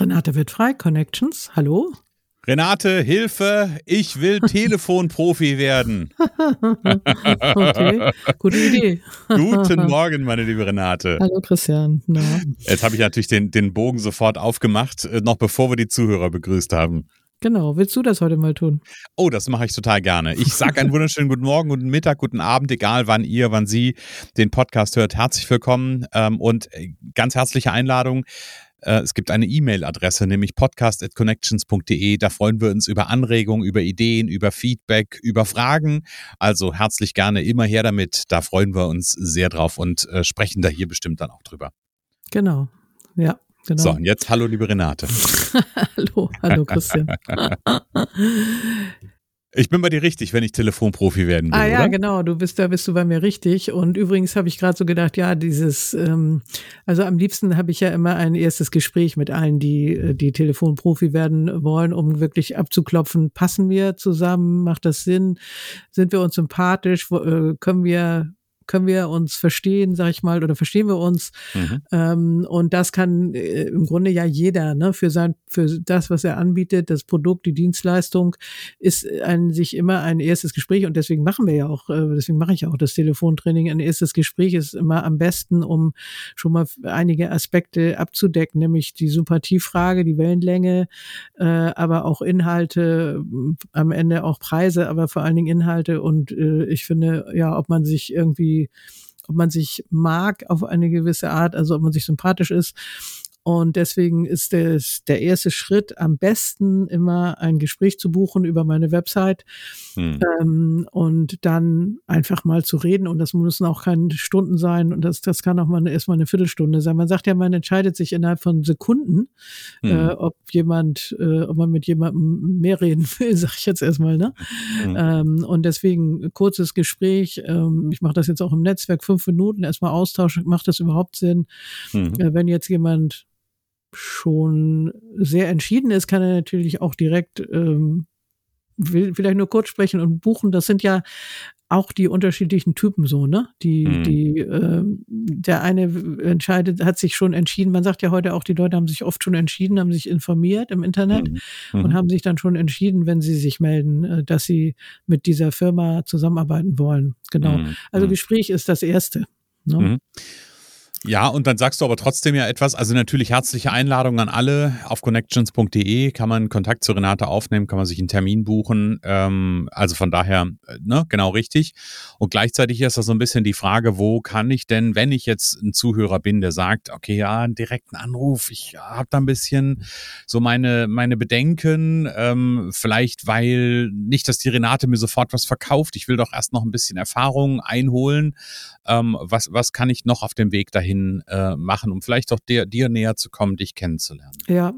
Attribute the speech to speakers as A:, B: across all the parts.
A: Renate wird frei, Connections, hallo.
B: Renate, Hilfe, ich will Telefonprofi werden.
A: okay, gute Idee.
B: Guten Morgen, meine liebe Renate.
A: Hallo Christian. Na.
B: Jetzt habe ich natürlich den, den Bogen sofort aufgemacht, äh, noch bevor wir die Zuhörer begrüßt haben.
A: Genau, willst du das heute mal tun?
B: Oh, das mache ich total gerne. Ich sage einen wunderschönen guten Morgen, guten Mittag, guten Abend, egal wann ihr, wann Sie den Podcast hört. Herzlich willkommen ähm, und äh, ganz herzliche Einladung es gibt eine E-Mail-Adresse, nämlich podcast.connections.de. Da freuen wir uns über Anregungen, über Ideen, über Feedback, über Fragen. Also herzlich gerne immer her damit. Da freuen wir uns sehr drauf und äh, sprechen da hier bestimmt dann auch drüber.
A: Genau. Ja. Genau.
B: So, und jetzt hallo, liebe Renate.
A: hallo, hallo Christian.
B: Ich bin bei dir richtig, wenn ich Telefonprofi werden will.
A: Ah ja,
B: oder?
A: genau, du bist da bist du bei mir richtig. Und übrigens habe ich gerade so gedacht, ja, dieses, ähm, also am liebsten habe ich ja immer ein erstes Gespräch mit allen, die äh, die Telefonprofi werden wollen, um wirklich abzuklopfen, passen wir zusammen, macht das Sinn, sind wir uns sympathisch, äh, können wir können wir uns verstehen, sag ich mal, oder verstehen wir uns? Mhm. Ähm, und das kann äh, im Grunde ja jeder, ne, für sein, für das, was er anbietet, das Produkt, die Dienstleistung, ist an sich immer ein erstes Gespräch und deswegen machen wir ja auch, äh, deswegen mache ich auch das Telefontraining. Ein erstes Gespräch ist immer am besten, um schon mal einige Aspekte abzudecken, nämlich die Sympathiefrage, die Wellenlänge, äh, aber auch Inhalte, am Ende auch Preise, aber vor allen Dingen Inhalte und äh, ich finde, ja, ob man sich irgendwie ob man sich mag auf eine gewisse Art, also ob man sich sympathisch ist. Und deswegen ist es der erste Schritt am besten immer ein Gespräch zu buchen über meine Website hm. ähm, und dann einfach mal zu reden. Und das müssen auch keine Stunden sein und das, das kann auch mal erstmal eine Viertelstunde sein. Man sagt ja, man entscheidet sich innerhalb von Sekunden, hm. äh, ob jemand, äh, ob man mit jemandem mehr reden will, sag ich jetzt erstmal. Ne? Hm. Ähm, und deswegen kurzes Gespräch. Ähm, ich mache das jetzt auch im Netzwerk, fünf Minuten erstmal austauschen. Macht das überhaupt Sinn? Hm. Äh, wenn jetzt jemand schon sehr entschieden ist, kann er natürlich auch direkt ähm, will vielleicht nur kurz sprechen und buchen. Das sind ja auch die unterschiedlichen Typen so, ne? Die, mhm. die, äh, der eine entscheidet, hat sich schon entschieden. Man sagt ja heute auch, die Leute haben sich oft schon entschieden, haben sich informiert im Internet mhm. mhm. und haben sich dann schon entschieden, wenn sie sich melden, äh, dass sie mit dieser Firma zusammenarbeiten wollen. Genau. Mhm. Also mhm. Gespräch ist das erste. Ne?
B: Ja, und dann sagst du aber trotzdem ja etwas. Also natürlich herzliche Einladung an alle. Auf connections.de kann man Kontakt zu Renate aufnehmen, kann man sich einen Termin buchen. Ähm, also von daher, äh, ne, genau richtig. Und gleichzeitig ist das so ein bisschen die Frage, wo kann ich denn, wenn ich jetzt ein Zuhörer bin, der sagt, okay, ja, einen direkten Anruf, ich habe da ein bisschen so meine, meine Bedenken, ähm, vielleicht weil nicht, dass die Renate mir sofort was verkauft. Ich will doch erst noch ein bisschen Erfahrung einholen. Ähm, was, was kann ich noch auf dem Weg dahin dahin äh, machen, um vielleicht auch dir, dir näher zu kommen, dich kennenzulernen?
A: Ja,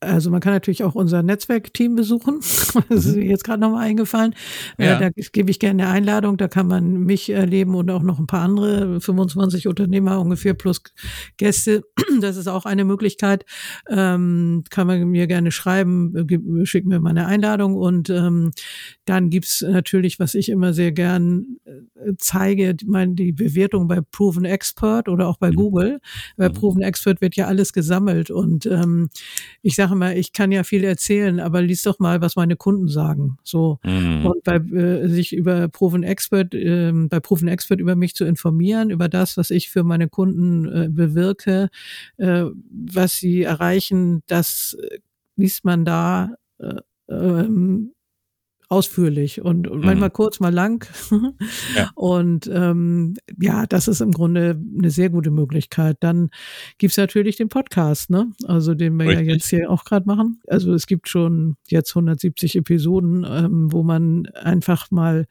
A: also man kann natürlich auch unser Netzwerkteam besuchen. Das ist mir jetzt gerade nochmal eingefallen. Äh, ja. Da gebe ich gerne eine Einladung. Da kann man mich erleben und auch noch ein paar andere, 25 Unternehmer ungefähr plus Gäste. Das ist auch eine Möglichkeit. Ähm, kann man mir gerne schreiben, schickt mir meine Einladung. Und ähm, dann gibt's natürlich, was ich immer sehr gern äh, zeige, die Bewertung bei Proven Expert oder auch bei mhm. Google. Bei mhm. Proven Expert wird ja alles gesammelt und ähm, ich sage mal, ich kann ja viel erzählen, aber lies doch mal, was meine Kunden sagen. So mhm. und bei äh, sich über Proven Expert, äh, bei Proven Expert über mich zu informieren, über das, was ich für meine Kunden äh, bewirke, äh, was sie erreichen, das äh, liest man da. Äh, ähm, ausführlich und, und manchmal mhm. kurz, mal lang. ja. Und ähm, ja, das ist im Grunde eine sehr gute Möglichkeit. Dann gibt's natürlich den Podcast, ne? Also den wir Richtig. ja jetzt hier auch gerade machen. Also es gibt schon jetzt 170 Episoden, ähm, wo man einfach mal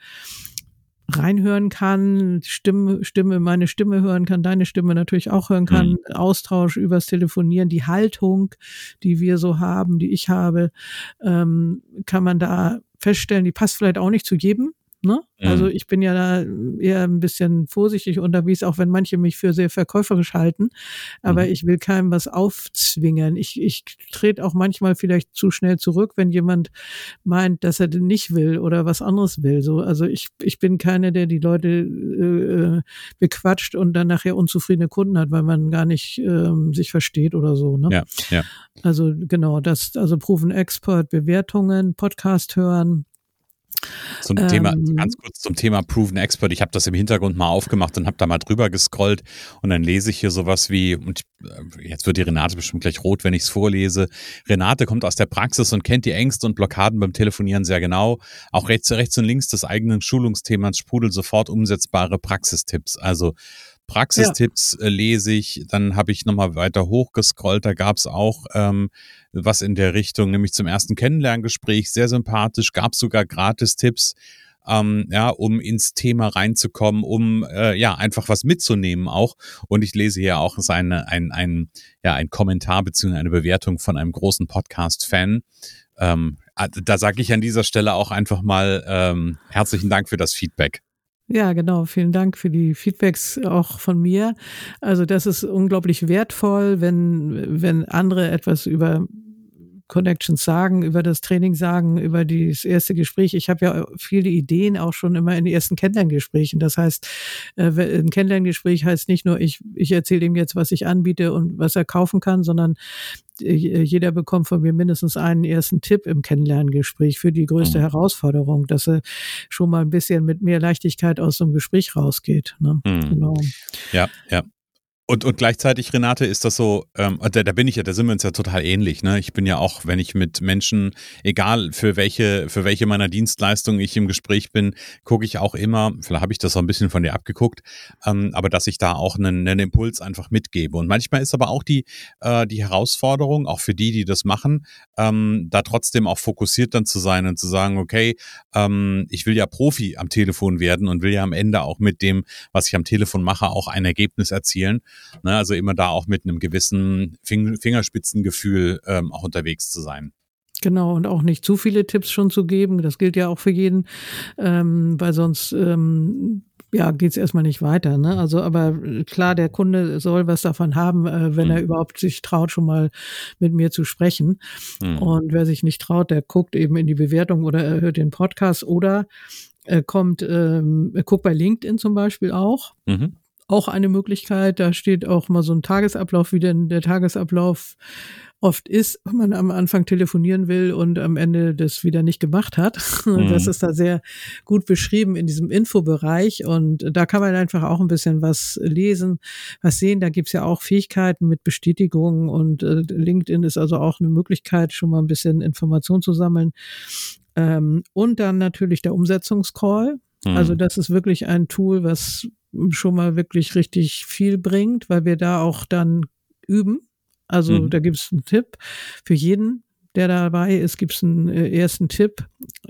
A: reinhören kann, Stimme, Stimme, meine Stimme hören kann, deine Stimme natürlich auch hören kann, mhm. Austausch übers Telefonieren, die Haltung, die wir so haben, die ich habe, ähm, kann man da feststellen, die passt vielleicht auch nicht zu jedem. Ne? Mhm. Also ich bin ja da eher ein bisschen vorsichtig unterwegs, auch wenn manche mich für sehr verkäuferisch halten. Aber mhm. ich will keinem was aufzwingen. Ich, ich trete auch manchmal vielleicht zu schnell zurück, wenn jemand meint, dass er nicht will oder was anderes will. So, also ich, ich bin keiner, der die Leute äh, bequatscht und dann nachher unzufriedene Kunden hat, weil man gar nicht ähm, sich versteht oder so. Ne?
B: Ja, ja.
A: Also genau, das, also Proven Expert, Bewertungen, Podcast hören,
B: zum ähm, Thema, ganz kurz zum Thema Proven Expert. Ich habe das im Hintergrund mal aufgemacht und habe da mal drüber gescrollt und dann lese ich hier sowas wie, und äh, jetzt wird die Renate bestimmt gleich rot, wenn ich es vorlese. Renate kommt aus der Praxis und kennt die Ängste und Blockaden beim Telefonieren sehr genau. Auch rechts, rechts und links des eigenen Schulungsthemas sprudelt sofort umsetzbare Praxistipps. Also Praxistipps ja. äh, lese ich, dann habe ich nochmal weiter hochgescrollt, da gab es auch ähm, was in der Richtung, nämlich zum ersten Kennenlerngespräch, sehr sympathisch, gab sogar Gratistipps, ähm, ja, um ins Thema reinzukommen, um äh, ja einfach was mitzunehmen auch. Und ich lese hier auch seine, ein, ein, ja, ein Kommentar beziehungsweise eine Bewertung von einem großen Podcast-Fan. Ähm, da sage ich an dieser Stelle auch einfach mal ähm, herzlichen Dank für das Feedback.
A: Ja, genau. Vielen Dank für die Feedbacks auch von mir. Also das ist unglaublich wertvoll, wenn, wenn andere etwas über Connections sagen, über das Training sagen, über das erste Gespräch. Ich habe ja viele Ideen auch schon immer in den ersten Kennenlerngesprächen. Das heißt, äh, ein Kennenlerngespräch heißt nicht nur, ich, ich erzähle ihm jetzt, was ich anbiete und was er kaufen kann, sondern äh, jeder bekommt von mir mindestens einen ersten Tipp im Kennenlerngespräch für die größte mhm. Herausforderung, dass er schon mal ein bisschen mit mehr Leichtigkeit aus so einem Gespräch rausgeht. Ne?
B: Mhm. Genau. Ja, ja. Und, und gleichzeitig, Renate, ist das so, ähm, da, da bin ich ja, da sind wir uns ja total ähnlich. Ne? Ich bin ja auch, wenn ich mit Menschen, egal für welche, für welche meiner Dienstleistungen ich im Gespräch bin, gucke ich auch immer, vielleicht habe ich das auch ein bisschen von dir abgeguckt, ähm, aber dass ich da auch einen, einen Impuls einfach mitgebe. Und manchmal ist aber auch die, äh, die Herausforderung, auch für die, die das machen, ähm, da trotzdem auch fokussiert dann zu sein und zu sagen, okay, ähm, ich will ja Profi am Telefon werden und will ja am Ende auch mit dem, was ich am Telefon mache, auch ein Ergebnis erzielen. Ne, also immer da auch mit einem gewissen Fing Fingerspitzengefühl ähm, auch unterwegs zu sein.
A: Genau, und auch nicht zu viele Tipps schon zu geben. Das gilt ja auch für jeden, ähm, weil sonst ähm, ja, geht's erstmal nicht weiter. Ne? Also, aber klar, der Kunde soll was davon haben, äh, wenn mhm. er überhaupt sich traut, schon mal mit mir zu sprechen. Mhm. Und wer sich nicht traut, der guckt eben in die Bewertung oder er hört den Podcast oder er kommt, ähm, er guckt bei LinkedIn zum Beispiel auch. Mhm auch eine Möglichkeit. Da steht auch mal so ein Tagesablauf, wie denn der Tagesablauf oft ist, wenn man am Anfang telefonieren will und am Ende das wieder nicht gemacht hat. Mhm. Das ist da sehr gut beschrieben in diesem Infobereich und da kann man einfach auch ein bisschen was lesen, was sehen. Da gibt's ja auch Fähigkeiten mit Bestätigungen und äh, LinkedIn ist also auch eine Möglichkeit, schon mal ein bisschen Information zu sammeln. Ähm, und dann natürlich der Umsetzungscall. Also mhm. das ist wirklich ein Tool, was schon mal wirklich richtig viel bringt, weil wir da auch dann üben. Also mhm. da gibt es einen Tipp für jeden, der dabei ist, gibt es einen äh, ersten Tipp.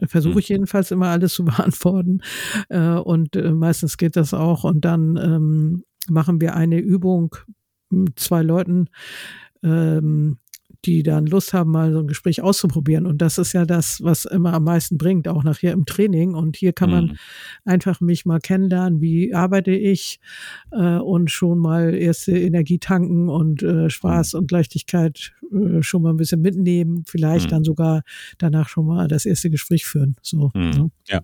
A: Versuche ich mhm. jedenfalls immer alles zu beantworten. Äh, und äh, meistens geht das auch. Und dann ähm, machen wir eine Übung mit zwei Leuten. Ähm, die dann Lust haben, mal so ein Gespräch auszuprobieren. Und das ist ja das, was immer am meisten bringt, auch nachher im Training. Und hier kann man mhm. einfach mich mal kennenlernen, wie arbeite ich äh, und schon mal erste Energie tanken und äh, Spaß mhm. und Leichtigkeit äh, schon mal ein bisschen mitnehmen, vielleicht mhm. dann sogar danach schon mal das erste Gespräch führen. So.
B: Mhm. Ne? Ja,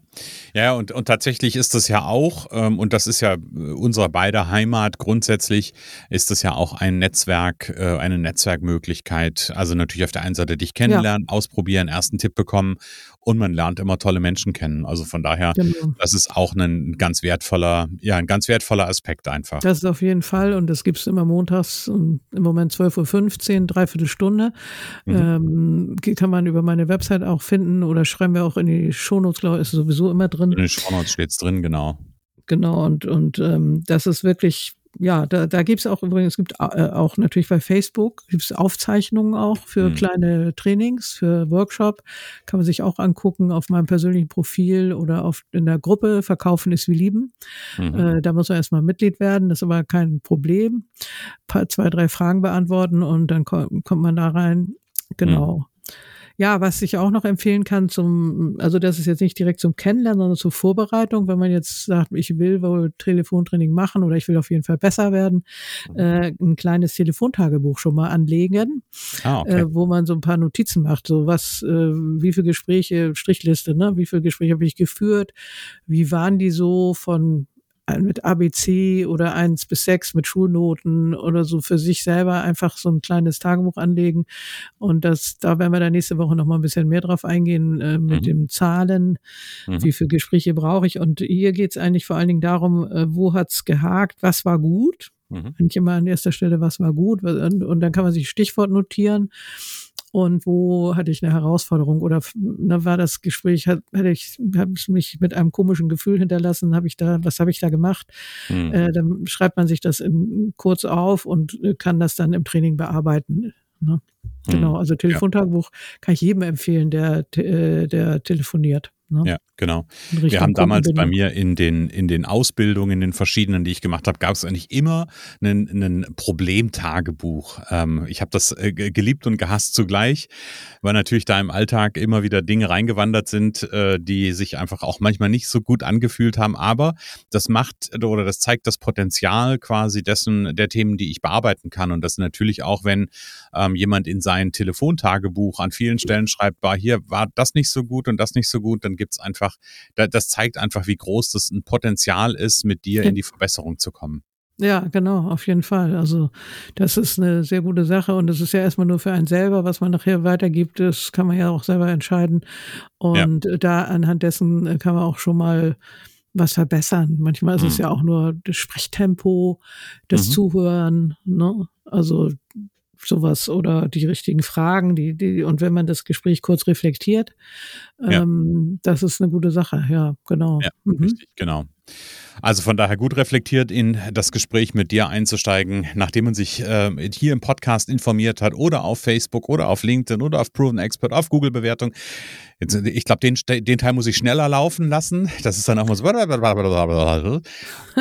B: ja, und, und tatsächlich ist das ja auch, ähm, und das ist ja äh, unsere beide Heimat grundsätzlich, ist das ja auch ein Netzwerk, äh, eine Netzwerkmöglichkeit, Also natürlich auf der einen Seite dich kennenlernen, ja. ausprobieren, ersten Tipp bekommen und man lernt immer tolle Menschen kennen. Also von daher, genau. das ist auch ein ganz wertvoller, ja, ein ganz wertvoller Aspekt einfach.
A: Das ist auf jeden Fall und das gibt es immer montags im Moment 12.15 Uhr, dreiviertel Stunde. Mhm. Ähm, kann man über meine Website auch finden oder schreiben wir auch in die Shownotes, glaube ich, ist sowieso immer drin.
B: In den Shownotes steht es drin, genau.
A: Genau, und, und ähm, das ist wirklich ja, da, da gibt es auch übrigens, es gibt äh, auch natürlich bei Facebook, gibt es Aufzeichnungen auch für mhm. kleine Trainings, für Workshop. Kann man sich auch angucken auf meinem persönlichen Profil oder auf in der Gruppe Verkaufen ist wie Lieben. Mhm. Äh, da muss man erstmal Mitglied werden, das ist aber kein Problem. Paar, zwei, drei Fragen beantworten und dann kommt, kommt man da rein. Genau. Mhm. Ja, was ich auch noch empfehlen kann zum, also das ist jetzt nicht direkt zum Kennenlernen, sondern zur Vorbereitung, wenn man jetzt sagt, ich will wohl Telefontraining machen oder ich will auf jeden Fall besser werden, äh, ein kleines Telefontagebuch schon mal anlegen, ah, okay. äh, wo man so ein paar Notizen macht, so was, äh, wie viele Gespräche, Strichliste, ne, wie viele Gespräche habe ich geführt, wie waren die so von mit ABC oder eins bis sechs mit Schulnoten oder so für sich selber einfach so ein kleines Tagebuch anlegen. Und das, da werden wir dann nächste Woche noch mal ein bisschen mehr drauf eingehen äh, mit mhm. den Zahlen. Mhm. Wie viele Gespräche brauche ich? Und hier geht es eigentlich vor allen Dingen darum, äh, wo hat's gehakt, was war gut? Mhm. Eigentlich immer an erster Stelle, was war gut? Und, und dann kann man sich Stichwort notieren und wo hatte ich eine Herausforderung oder na, war das Gespräch, hat, hatte ich, habe ich mich mit einem komischen Gefühl hinterlassen, habe ich da, was habe ich da gemacht? Mhm. Äh, dann schreibt man sich das in, kurz auf und kann das dann im Training bearbeiten. Ne? Mhm. Genau, also Telefontagebuch ja. kann ich jedem empfehlen, der, äh, der telefoniert.
B: Ne? Ja, genau. Wir haben damals bei mir in den, in den Ausbildungen, in den verschiedenen, die ich gemacht habe, gab es eigentlich immer ein, Problemtagebuch. Ähm, ich habe das äh, geliebt und gehasst zugleich, weil natürlich da im Alltag immer wieder Dinge reingewandert sind, äh, die sich einfach auch manchmal nicht so gut angefühlt haben. Aber das macht oder das zeigt das Potenzial quasi dessen, der Themen, die ich bearbeiten kann. Und das natürlich auch, wenn ähm, jemand in sein Telefontagebuch an vielen Stellen schreibt, war hier war das nicht so gut und das nicht so gut, dann gibt es einfach, das zeigt einfach, wie groß das ein Potenzial ist, mit dir in die Verbesserung zu kommen.
A: Ja, genau, auf jeden Fall. Also das ist eine sehr gute Sache und es ist ja erstmal nur für einen selber, was man nachher weitergibt, das kann man ja auch selber entscheiden. Und ja. da anhand dessen kann man auch schon mal was verbessern. Manchmal ist mhm. es ja auch nur das Sprechtempo, das mhm. Zuhören, ne? Also sowas oder die richtigen Fragen, die, die, und wenn man das Gespräch kurz reflektiert, ja. ähm, das ist eine gute Sache, ja, genau. Ja,
B: mhm. richtig, genau. Also von daher gut reflektiert in das Gespräch mit dir einzusteigen, nachdem man sich äh, hier im Podcast informiert hat oder auf Facebook oder auf LinkedIn oder auf Proven Expert, auf Google-Bewertung. Ich glaube, den, den Teil muss ich schneller laufen lassen. Das ist dann auch mal so.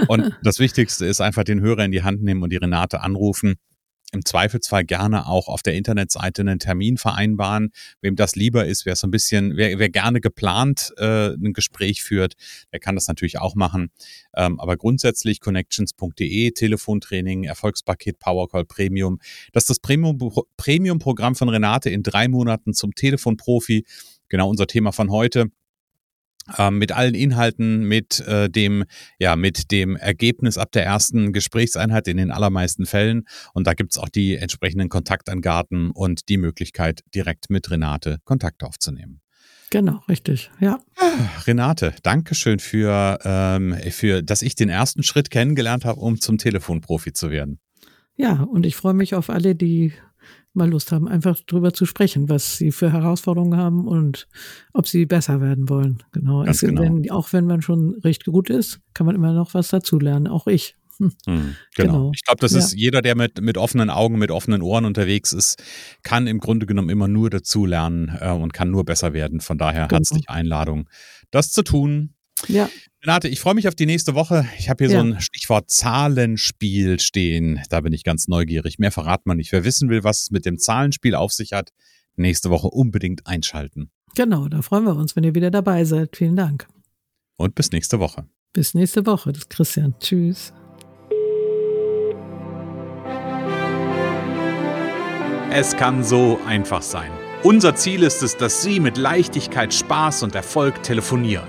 B: Und das Wichtigste ist einfach den Hörer in die Hand nehmen und die Renate anrufen im Zweifelsfall gerne auch auf der Internetseite einen Termin vereinbaren. Wem das lieber ist, wer so ein bisschen, wer, wer gerne geplant äh, ein Gespräch führt, der kann das natürlich auch machen. Ähm, aber grundsätzlich connections.de, Telefontraining, Erfolgspaket Powercall Premium. Das ist das Premium-Programm von Renate in drei Monaten zum Telefonprofi. Genau unser Thema von heute mit allen Inhalten, mit äh, dem, ja, mit dem Ergebnis ab der ersten Gesprächseinheit in den allermeisten Fällen. Und da gibt's auch die entsprechenden Kontaktangaben und die Möglichkeit, direkt mit Renate Kontakt aufzunehmen.
A: Genau, richtig, ja.
B: Renate, danke schön für, ähm, für, dass ich den ersten Schritt kennengelernt habe, um zum Telefonprofi zu werden.
A: Ja, und ich freue mich auf alle, die mal Lust haben, einfach drüber zu sprechen, was sie für Herausforderungen haben und ob sie besser werden wollen. Genau. Ganz genau. Wenn, auch wenn man schon recht gut ist, kann man immer noch was dazulernen. Auch ich.
B: Hm. Hm, genau. genau. Ich glaube, das ja. ist jeder, der mit, mit offenen Augen, mit offenen Ohren unterwegs ist, kann im Grunde genommen immer nur dazulernen äh, und kann nur besser werden. Von daher genau. herzlich Einladung, das zu tun.
A: Ja.
B: Renate, ich freue mich auf die nächste Woche. Ich habe hier ja. so ein Stichwort Zahlenspiel stehen. Da bin ich ganz neugierig. Mehr verrat man nicht. Wer wissen will, was es mit dem Zahlenspiel auf sich hat, nächste Woche unbedingt einschalten.
A: Genau, da freuen wir uns, wenn ihr wieder dabei seid. Vielen Dank.
B: Und bis nächste Woche.
A: Bis nächste Woche. Das ist Christian. Tschüss.
B: Es kann so einfach sein. Unser Ziel ist es, dass Sie mit Leichtigkeit, Spaß und Erfolg telefonieren.